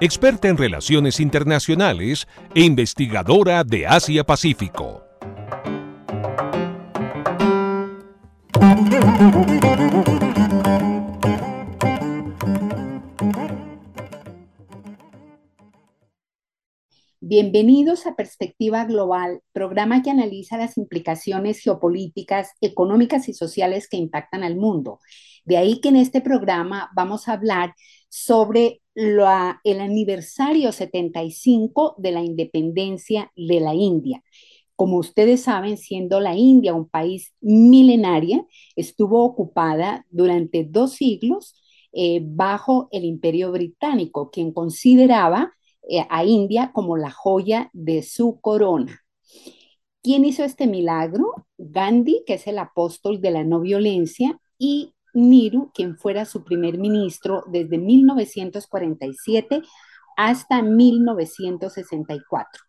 experta en relaciones internacionales e investigadora de Asia-Pacífico. Bienvenidos a Perspectiva Global, programa que analiza las implicaciones geopolíticas, económicas y sociales que impactan al mundo. De ahí que en este programa vamos a hablar sobre el aniversario 75 de la independencia de la India. Como ustedes saben, siendo la India un país milenaria, estuvo ocupada durante dos siglos eh, bajo el imperio británico, quien consideraba eh, a India como la joya de su corona. ¿Quién hizo este milagro? Gandhi, que es el apóstol de la no violencia, y Nehru, quien fuera su primer ministro desde 1947 hasta 1964.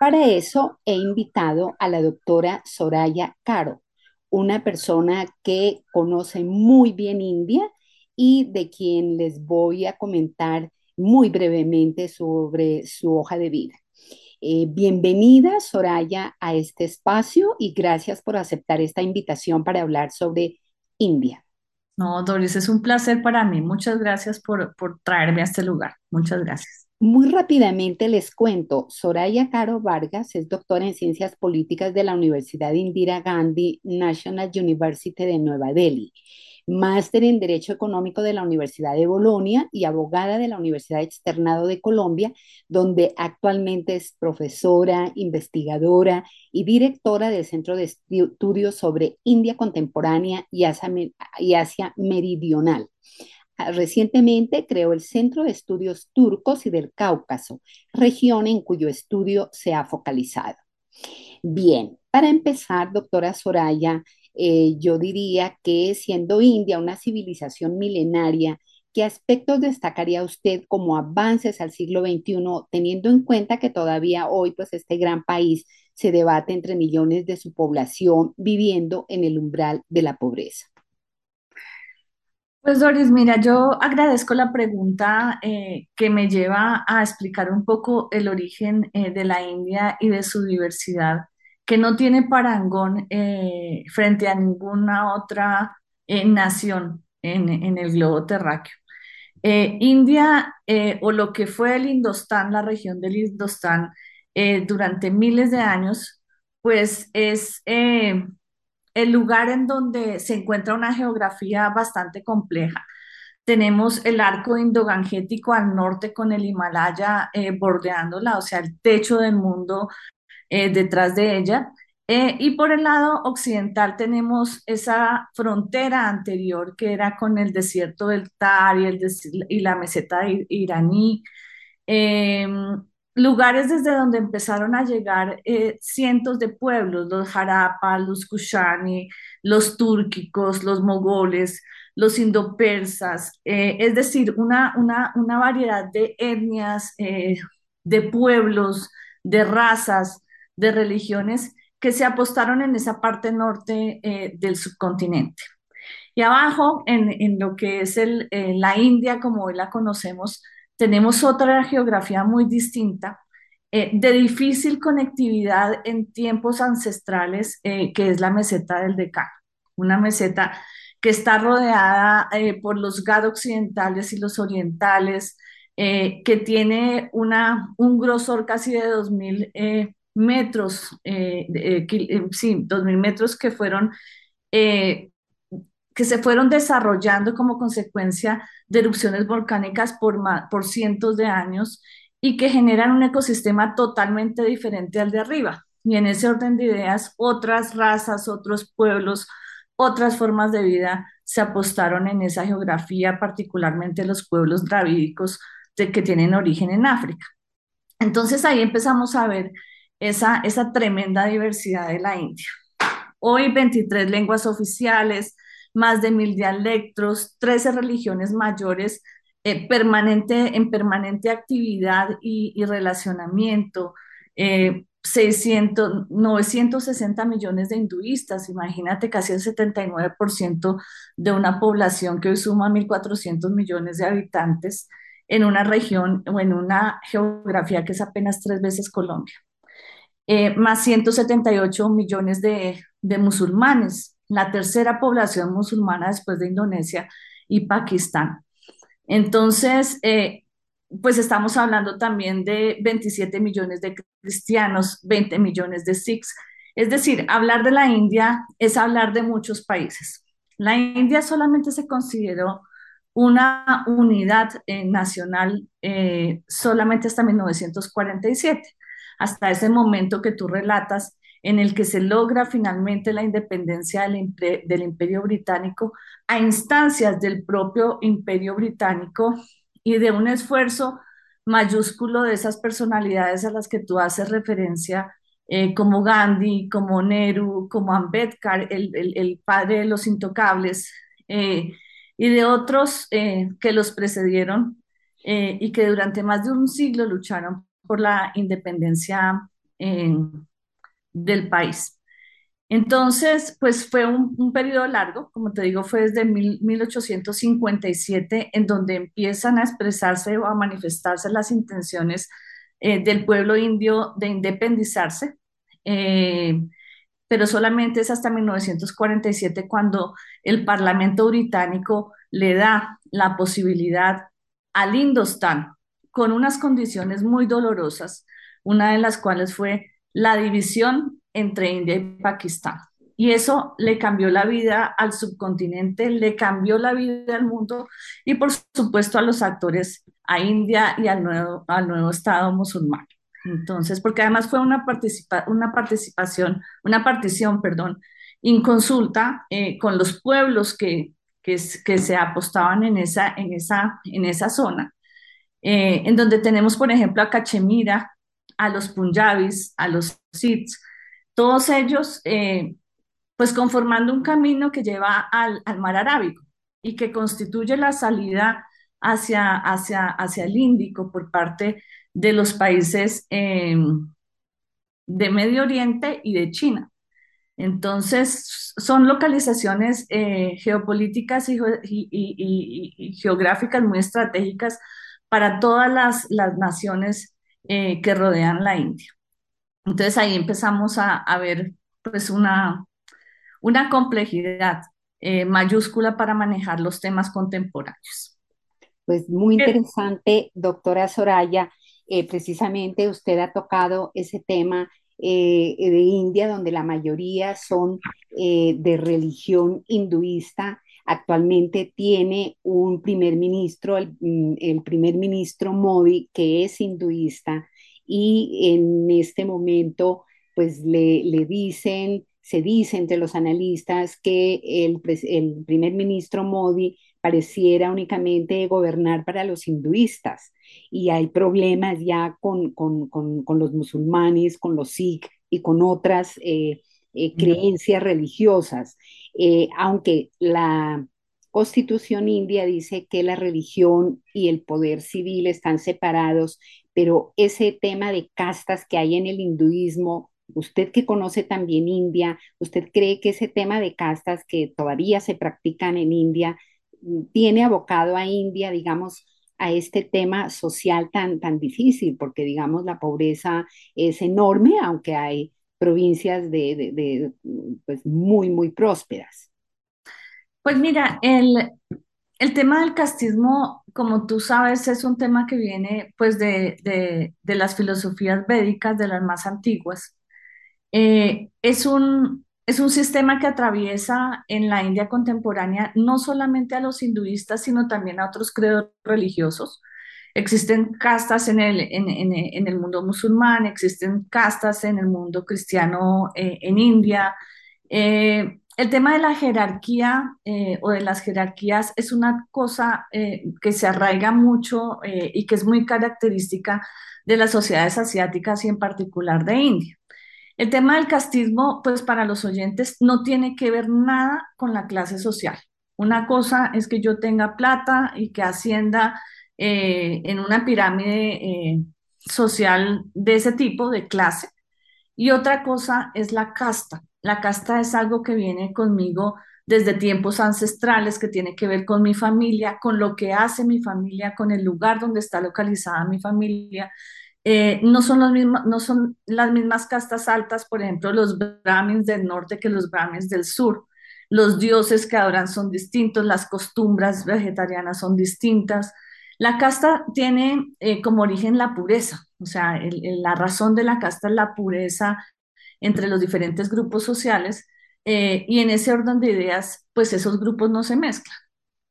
Para eso he invitado a la doctora Soraya Caro, una persona que conoce muy bien India y de quien les voy a comentar muy brevemente sobre su hoja de vida. Eh, bienvenida, Soraya, a este espacio y gracias por aceptar esta invitación para hablar sobre India. No, Doris, es un placer para mí. Muchas gracias por, por traerme a este lugar. Muchas gracias. Muy rápidamente les cuento, Soraya Caro Vargas es doctora en Ciencias Políticas de la Universidad Indira Gandhi National University de Nueva Delhi máster en Derecho Económico de la Universidad de Bolonia y abogada de la Universidad Externado de Colombia, donde actualmente es profesora, investigadora y directora del Centro de Estudios sobre India Contemporánea y Asia, Meridional. Ah, recientemente creó el Centro de Estudios Turcos y del Cáucaso, región en cuyo estudio se ha focalizado. Bien, para empezar, doctora Soraya, eh, yo diría que siendo India una civilización milenaria, ¿qué aspectos destacaría usted como avances al siglo XXI, teniendo en cuenta que todavía hoy, pues este gran país se debate entre millones de su población viviendo en el umbral de la pobreza? Pues Doris, mira, yo agradezco la pregunta eh, que me lleva a explicar un poco el origen eh, de la India y de su diversidad que no tiene parangón eh, frente a ninguna otra eh, nación en, el globo terráqueo. Eh, India, o lo que fue el Indostán, la región del Indostán, durante miles de años, pues es el lugar en donde se encuentra una geografía bastante compleja. Tenemos el arco indogangético al norte con el Himalaya bordeándola, o sea, el techo del mundo eh, detrás de ella. Eh, y por el lado occidental tenemos esa frontera anterior que era con el desierto del Tar y, el y la meseta iraní. Em, lugares desde donde empezaron a llegar eh, cientos de pueblos, los Harappa, los Kushani, los túrquicos, los mogoles, los indopersas, es decir, una, una, una, variedad de etnias, de pueblos, de razas, de religiones que se apostaron en esa parte norte eh, del subcontinente. Y abajo, en, lo que es el, eh, la India, como hoy la conocemos, tenemos otra geografía muy distinta, eh, de difícil conectividad en tiempos ancestrales, que es la meseta del Deccan, una meseta que está rodeada por los Gado occidentales y los orientales, que tiene una, un grosor casi de 2.000 metros, eh, eh, eh, sí, 2.000 metros que fueron, que se fueron desarrollando como consecuencia de erupciones volcánicas por, por cientos de años y que generan un ecosistema totalmente diferente al de arriba. Y en ese orden de ideas, otras razas, otros pueblos, otras formas de vida se apostaron en esa geografía, particularmente los pueblos dravídicos de, que tienen origen en África. Entonces ahí empezamos a ver esa, tremenda diversidad de la India. Hoy 23 lenguas oficiales, más de mil dialectos, 13 religiones mayores eh, permanente, en permanente actividad y, y relacionamiento, eh, 600, 960 millones de hinduistas, imagínate casi el 79% de una población que hoy suma 1.400 millones de habitantes en una región o en una geografía que es apenas tres veces Colombia. Eh, más 178 millones de, musulmanes, la tercera población musulmana después de Indonesia y Pakistán. Entonces, eh, pues estamos hablando también de 27 millones de cristianos, 20 millones de sikhs. Es decir, hablar de la India es hablar de muchos países. La India solamente se consideró una unidad eh, nacional solamente hasta 1947, hasta ese momento que tú relatas en el que se logra finalmente la independencia del, imperio británico a instancias del propio imperio británico y de un esfuerzo mayúsculo de esas personalidades a las que tú haces referencia, eh, como Gandhi, como Nehru, como Ambedkar, el, padre de los intocables, eh, y de otros eh, que los precedieron y que durante más de un siglo lucharon por la independencia del país. Entonces, pues fue un, un, periodo largo, como te digo, fue desde mil, 1857 en donde empiezan a expresarse o a manifestarse las intenciones eh, del pueblo indio de independizarse, eh, pero solamente es hasta 1947 cuando el Parlamento británico le da la posibilidad al Indostán con unas condiciones muy dolorosas, una de las cuales fue la división entre India y Pakistán. Y eso le cambió la vida al subcontinente, le cambió la vida al mundo y por supuesto a los actores, a India y al nuevo, al nuevo Estado musulmán. Entonces, porque además fue una, participa una participación, una partición, perdón, inconsulta eh, con los pueblos que, que, que, se apostaban en esa, en esa, en esa zona, eh, en donde tenemos, por ejemplo, a Cachemira, a los Punjabis, a los Sikhs, todos ellos eh, pues conformando un camino que lleva al, al, mar Arábico y que constituye la salida hacia, hacia, hacia el Índico por parte de los países eh, de Medio Oriente y de China. Entonces, son localizaciones eh, geopolíticas y, y, y, y, geográficas muy estratégicas para todas las, las naciones eh, que rodean la India. Entonces ahí empezamos a, a ver pues una, una complejidad eh, mayúscula para manejar los temas contemporáneos. Pues muy interesante, doctora Soraya. Eh, precisamente usted ha tocado ese tema eh, de India, donde la mayoría son de religión hinduista. Actualmente tiene un primer ministro, el, el primer ministro Modi, que es hinduista y en este momento pues le, le dicen, se dice entre los analistas que el, el primer ministro Modi pareciera únicamente gobernar para los hinduistas y hay problemas ya con, con, con, con los musulmanes, con los sikh y con otras eh, eh, creencias religiosas, eh, aunque la constitución india dice que la religión y el poder civil están separados, pero ese tema de castas que hay en el hinduismo, usted que conoce también India, ¿usted cree que ese tema de castas que todavía se practican en India mm, tiene abocado a India, digamos, a este tema social tan, tan difícil? Porque, digamos, la pobreza es enorme, aunque hay provincias de, pues, muy, muy prósperas. Pues mira, el, el tema del castismo, como tú sabes, es un tema que viene pues de, de, de las filosofías védicas, de las más antiguas. Eh, es un, es un sistema que atraviesa en la India contemporánea no solamente a los hinduistas, sino también a otros credos religiosos. Existen castas en el, en, en, el mundo musulmán, existen castas en el mundo cristiano eh, en India, Eh, el tema de la jerarquía eh, o de las jerarquías es una cosa que se arraiga mucho y que es muy característica de las sociedades asiáticas y en particular de India. El tema del castismo, pues para los oyentes, no tiene que ver nada con la clase social. Una cosa es que yo tenga plata y que ascienda en una pirámide social de ese tipo, de clase, y otra cosa es la casta. La casta es algo que viene conmigo desde tiempos ancestrales, que tiene que ver con mi familia, con lo que hace mi familia, con el lugar donde está localizada mi familia. Eh, no, son los mismos, no son las mismas castas altas, por ejemplo, los brahmins del norte que los brahmins del sur. Los dioses que adoran son distintos, las costumbres vegetarianas son distintas. La casta tiene eh, como origen la pureza, o sea, la razón de la casta es la pureza entre los diferentes grupos sociales eh, y en ese orden de ideas, pues esos grupos no se mezclan.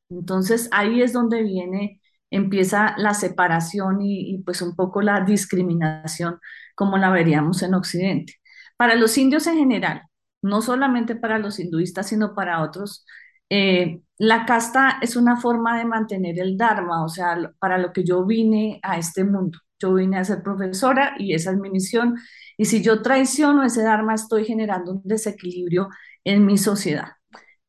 Entonces ahí es donde viene, empieza la separación y, y pues un poco la discriminación como la veríamos en Occidente. Para los indios en general, no solamente para los hinduistas, sino para otros, eh, la casta es una forma de mantener el Dharma, o sea, para lo que yo vine a este mundo. Yo vine a ser profesora y esa es mi misión. Y si yo traiciono ese Dharma, estoy generando un desequilibrio en mi sociedad.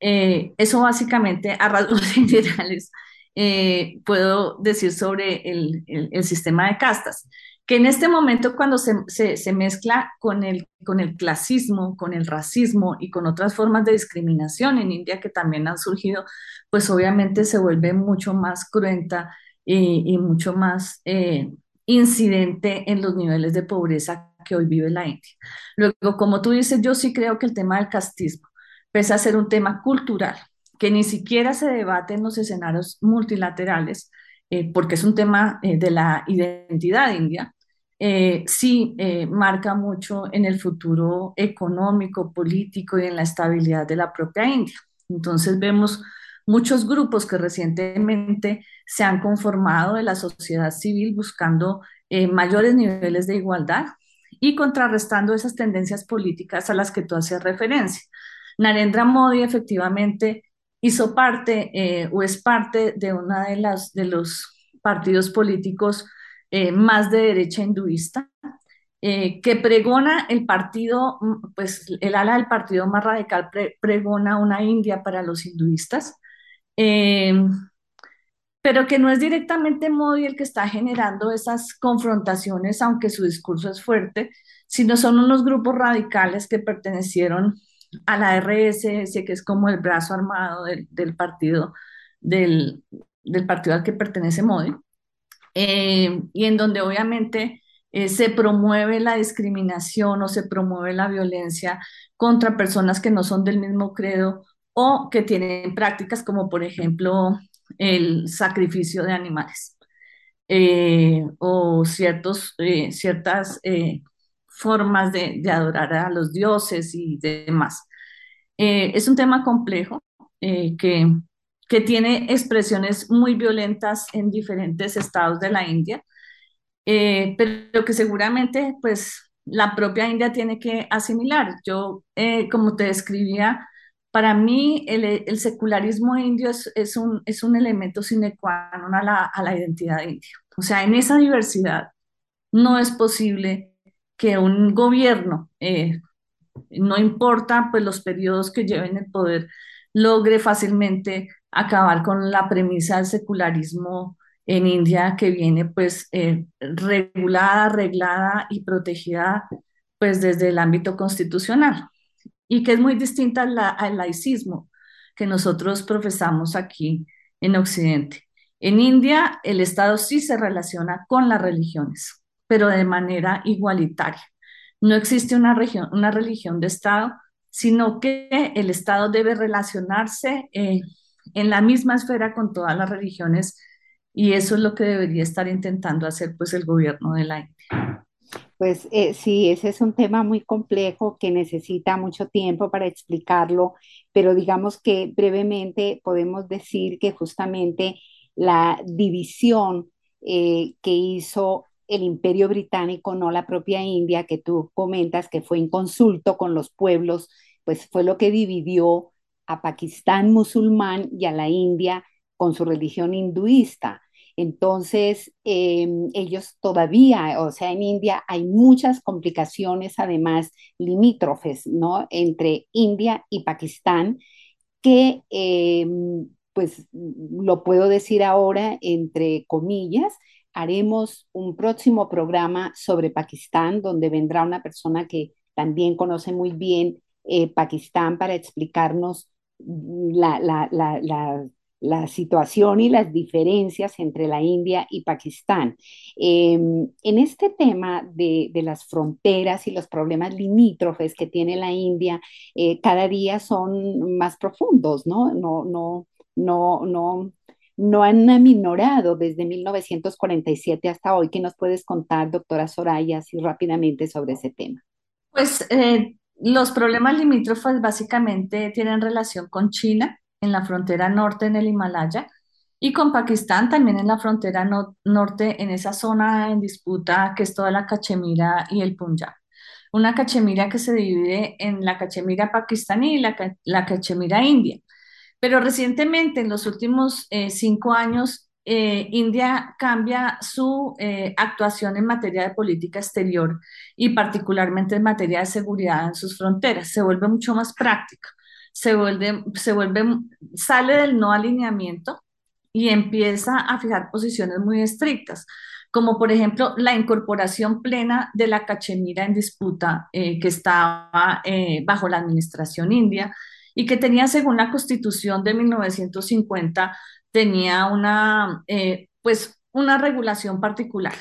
Eh, eso básicamente a rasgos generales eh, puedo decir sobre el, el, sistema de castas que en este momento cuando se, se, mezcla con el, con el clasismo, con el racismo y con otras formas de discriminación en India que también han surgido, pues obviamente se vuelve mucho más cruenta y, mucho más eh, incidente en los niveles de pobreza que hoy vive la India. Luego, como tú dices, yo sí creo que el tema del castismo, pese a ser un tema cultural, que ni siquiera se debate en los escenarios multilaterales, eh, porque es un tema eh, de la identidad india, eh, sí eh, marca mucho en el futuro económico, político y en la estabilidad de la propia India. Entonces vemos muchos grupos que recientemente se han conformado de la sociedad civil buscando eh, mayores niveles de igualdad y contrarrestando esas tendencias políticas a las que tú hacías referencia. Narendra Modi efectivamente hizo parte o es parte de uno de, las, de los partidos políticos eh, más de derecha hinduista, eh, que pregona el partido, mm, pues el ala del partido más radical pregona una India para los hinduistas, eh, pero que no es directamente Modi el que está generando esas confrontaciones, aunque su discurso es fuerte, sino son unos grupos radicales que pertenecieron a la RSS, que es como el brazo armado del, partido, del, del partido al que pertenece Modi. Eh, y en donde obviamente eh, se promueve la discriminación o se promueve la violencia contra personas que no son del mismo credo o que tienen prácticas como por ejemplo el sacrificio de animales eh, o ciertos, ciertas formas de, de, adorar a los dioses y demás. es un tema complejo que que tiene expresiones muy violentas en diferentes estados de la India, eh, pero que seguramente pues la propia India tiene que asimilar. Yo, eh, como te describía, para mí el, secularismo indio es, un, es un elemento sine qua non a la, a la identidad india. O sea, en esa diversidad no es posible que un gobierno, eh, no importa pues los periodos que lleven el poder, logre fácilmente acabar con la premisa del secularismo en India que viene pues eh, regulada, arreglada y protegida pues desde el ámbito constitucional y que es muy distinta al laicismo que nosotros profesamos aquí en Occidente. En India el Estado sí se relaciona con las religiones, pero de manera igualitaria. No existe una, una religión de Estado, sino que el Estado debe relacionarse eh, en la misma esfera con todas las religiones y eso es lo que debería estar intentando hacer pues el gobierno de la India. Pues eh, sí, ese es un tema muy complejo que necesita mucho tiempo para explicarlo, pero digamos que brevemente podemos decir que justamente la división eh, que hizo el imperio británico, no la propia India, que tú comentas que fue en consulto con los pueblos pues fue lo que dividió a Pakistán musulmán y a la India con su religión hinduista. Entonces, em, ellos todavía, o sea, en India hay muchas complicaciones, además limítrofes, ¿no? Entre India y Pakistán, que, em, pues, lo puedo decir ahora entre comillas, haremos un próximo programa sobre Pakistán, donde vendrá una persona que también conoce muy bien eh, Pakistán para explicarnos la, la, la, la situación y las diferencias entre la India y Pakistán. Em, en este tema de, las fronteras y los problemas limítrofes que tiene la India, eh, cada día son más profundos, ¿no? No, no, no, no, no han aminorado desde 1947 hasta hoy. ¿Qué nos puedes contar, doctora Soraya, así rápidamente sobre ese tema? Pues eh, los problemas limítrofes básicamente tienen relación con China en la frontera norte en el Himalaya y con Pakistán también en la frontera norte en esa zona en disputa que es toda la Cachemira y el Punjab. Una Cachemira que se divide en la Cachemira pakistaní y la, Cachemira india. Pero recientemente, en los últimos eh, cinco años, eh, India cambia su eh, actuación en materia de política exterior y particularmente en materia de seguridad en sus fronteras. Se vuelve mucho más práctica se vuelve, se vuelve, sale del no alineamiento y empieza a fijar posiciones muy estrictas, como por ejemplo la incorporación plena de la Cachemira en disputa eh, que estaba bajo la administración india y que tenía, según la constitución de 1950, tenía una, eh, pues, una regulación particular.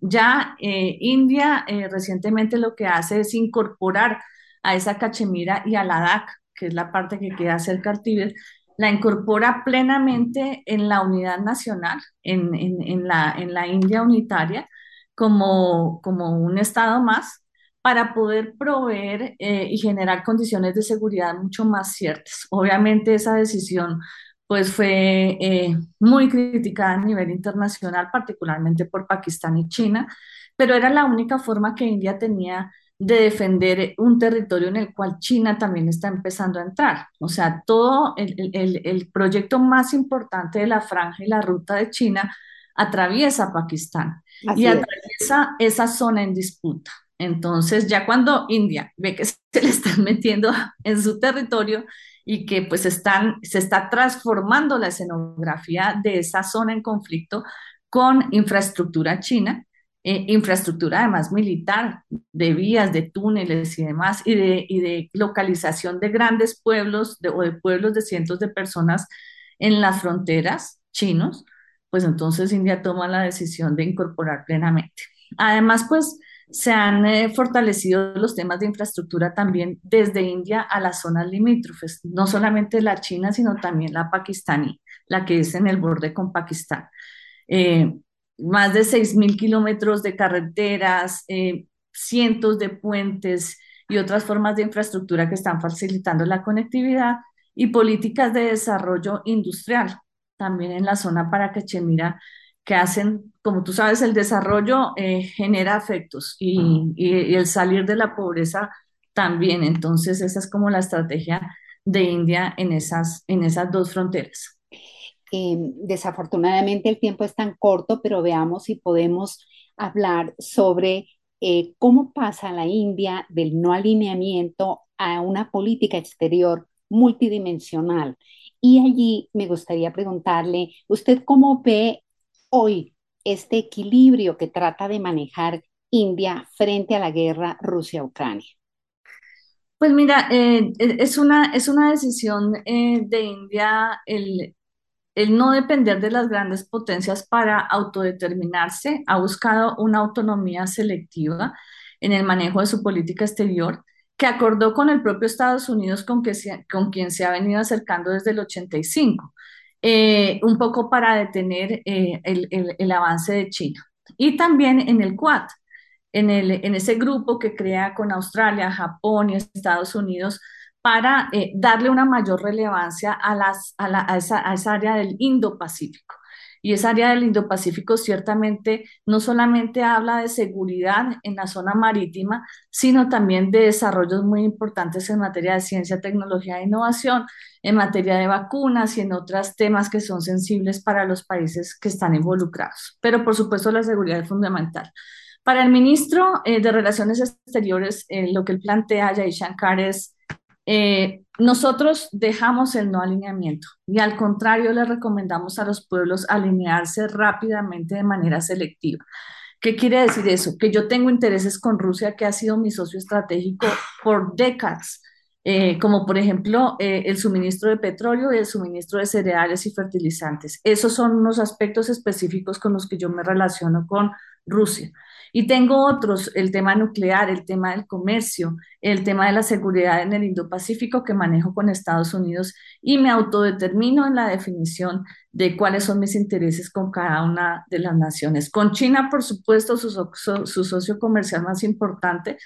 Ya India recientemente lo que hace es incorporar a esa Cachemira y a la DAC que es la parte que queda cerca al Tíbet, la incorpora plenamente en la unidad nacional, en, en, la, en la India unitaria, como, como un Estado más, para poder proveer eh, y generar condiciones de seguridad mucho más ciertas. Obviamente esa decisión pues fue eh, muy criticada a nivel internacional, particularmente por Pakistán y China, pero era la única forma que India tenía de defender un territorio en el cual China también está empezando a entrar. O sea, todo el, proyecto más importante de la franja y la ruta de China atraviesa Pakistán y atraviesa esa zona en disputa. Entonces, ya cuando India ve que se le están metiendo en su territorio y que pues están, se está transformando la escenografía de esa zona en conflicto con infraestructura china, eh, infraestructura además militar, de vías, de túneles y demás, y de, y de localización de grandes pueblos o de pueblos de cientos de personas en las fronteras chinos, pues entonces India toma la decisión de incorporar plenamente. Además, pues se han eh, fortalecido los temas de infraestructura también desde India a las zonas limítrofes, no solamente la China, sino también la pakistaní, la que es en el borde con Pakistán. Eh, más de 6.000 kilómetros de carreteras, eh, cientos de puentes y otras formas de infraestructura que están facilitando la conectividad y políticas de desarrollo industrial, también en la zona para Cachemira, que hacen, como tú sabes, el desarrollo eh, genera efectos y, y, el salir de la pobreza también. Entonces, esa es como la estrategia de India en esas, en esas dos fronteras. Em, desafortunadamente el tiempo es tan corto, pero veamos si podemos hablar sobre eh, cómo pasa la India del no alineamiento a una política exterior multidimensional. Y allí me gustaría preguntarle, ¿usted cómo ve hoy este equilibrio que trata de manejar India frente a la guerra Rusia-Ucrania? Pues mira, eh, es, una, es una decisión eh, de India el, el no depender de las grandes potencias para autodeterminarse, ha buscado una autonomía selectiva en el manejo de su política exterior, que acordó con el propio Estados Unidos con quien se ha venido acercando desde el 85, eh, un poco para detener eh, el, avance de China. Y también en el Quad, en, el, en ese grupo que crea con Australia, Japón y Estados Unidos para eh, darle una mayor relevancia a, las, a, esa, área del Indo-Pacífico. Y esa área del Indo-Pacífico ciertamente no solamente habla de seguridad en la zona marítima, sino también de desarrollos muy importantes en materia de ciencia, tecnología e innovación, en materia de vacunas y en otros temas que son sensibles para los países que están involucrados. Pero por supuesto la seguridad es fundamental. Para el ministro eh, de Relaciones Exteriores, eh, lo que él plantea, Jay Shankar, es eh, nosotros dejamos el no alineamiento y al contrario le recomendamos a los pueblos alinearse rápidamente de manera selectiva. ¿Qué quiere decir eso? Que yo tengo intereses con Rusia, que ha sido mi socio estratégico por décadas, eh, como por ejemplo eh, el suministro de petróleo y el suministro de cereales y fertilizantes. Esos son unos aspectos específicos con los que yo me relaciono con Rusia. Y tengo otros, el tema nuclear, el tema del comercio, el tema de la seguridad en el Indo-Pacífico que manejo con Estados Unidos y me autodetermino en la definición de cuáles son mis intereses con cada una de las naciones. Con China, por supuesto, su, socio comercial más importante,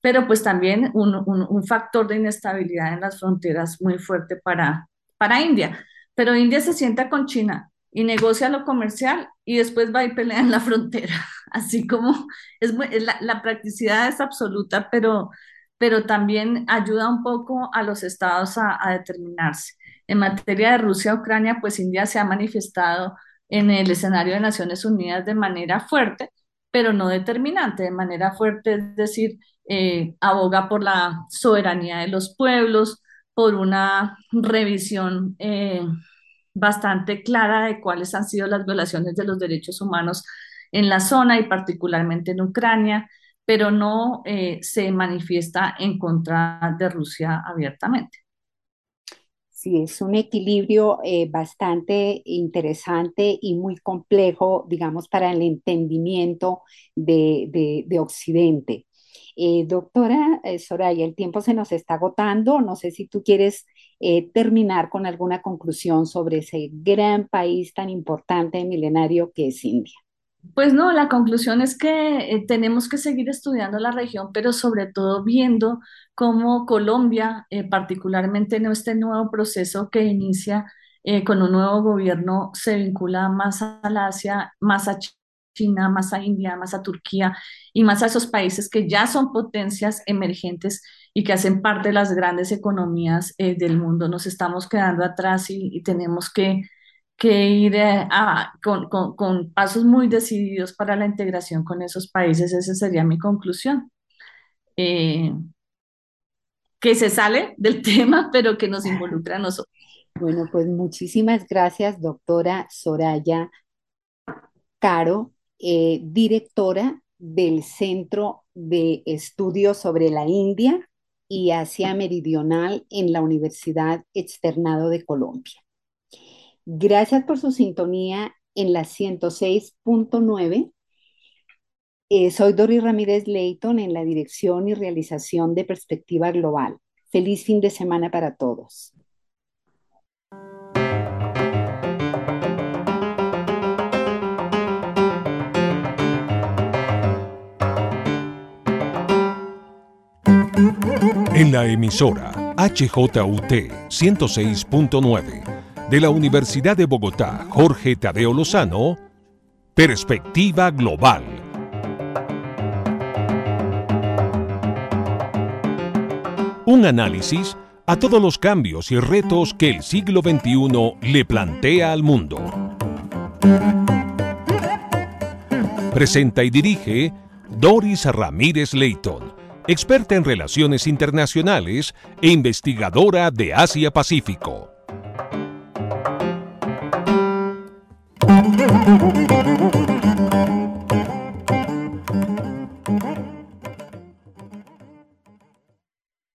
pero pues también un, un, factor de inestabilidad en las fronteras muy fuerte para, para India. Pero India se sienta con China y negocia lo comercial y después va y pelea en la frontera. Así como es la, practicidad es absoluta, pero, pero también ayuda un poco a los estados a, determinarse. En materia de Rusia-Ucrania, pues India se ha manifestado en el escenario de Naciones Unidas de manera fuerte, pero no determinante, de manera fuerte, es decir, eh, aboga por la soberanía de los pueblos, por una revisión eh, bastante clara de cuáles han sido las violaciones de los derechos humanos en la zona y particularmente en Ucrania, pero no eh, se manifiesta en contra de Rusia abiertamente. Sí, es un equilibrio eh, bastante interesante y muy complejo, digamos, para el entendimiento de, de, Occidente. Eh, doctora Soraya, el tiempo se nos está agotando. No sé si tú quieres eh, terminar con alguna conclusión sobre ese gran país tan importante y milenario que es India. Pues no, la conclusión es que eh, tenemos que seguir estudiando la región, pero sobre todo viendo cómo Colombia, eh, particularmente en este nuevo proceso que inicia con un nuevo gobierno, se vincula más a Asia, más a China, más a India, más a Turquía y más a esos países que ya son potencias emergentes y que hacen parte de las grandes economías eh, del mundo. Nos estamos quedando atrás y, tenemos que, ir eh, con, pasos muy decididos para la integración con esos países. Esa sería mi conclusión. Eh, que se sale del tema, pero que nos involucra a nosotros. Bueno, pues muchísimas gracias, doctora Soraya Caro, directora del Centro de Estudios sobre la India y Asia Meridional en la Universidad Externado de Colombia. Gracias por su sintonía en la 106.9. Eh, soy Dori Ramírez Leighton en la dirección y realización de Perspectiva Global. Feliz fin de semana para todos. En la emisora HJUT 106.9 de la Universidad de Bogotá, Jorge Tadeo Lozano, Perspectiva Global. Un análisis a todos los cambios y retos que el siglo XXI le plantea al mundo. Presenta y dirige Doris Ramírez Leighton experta en relaciones internacionales e investigadora de Asia-Pacífico. Musik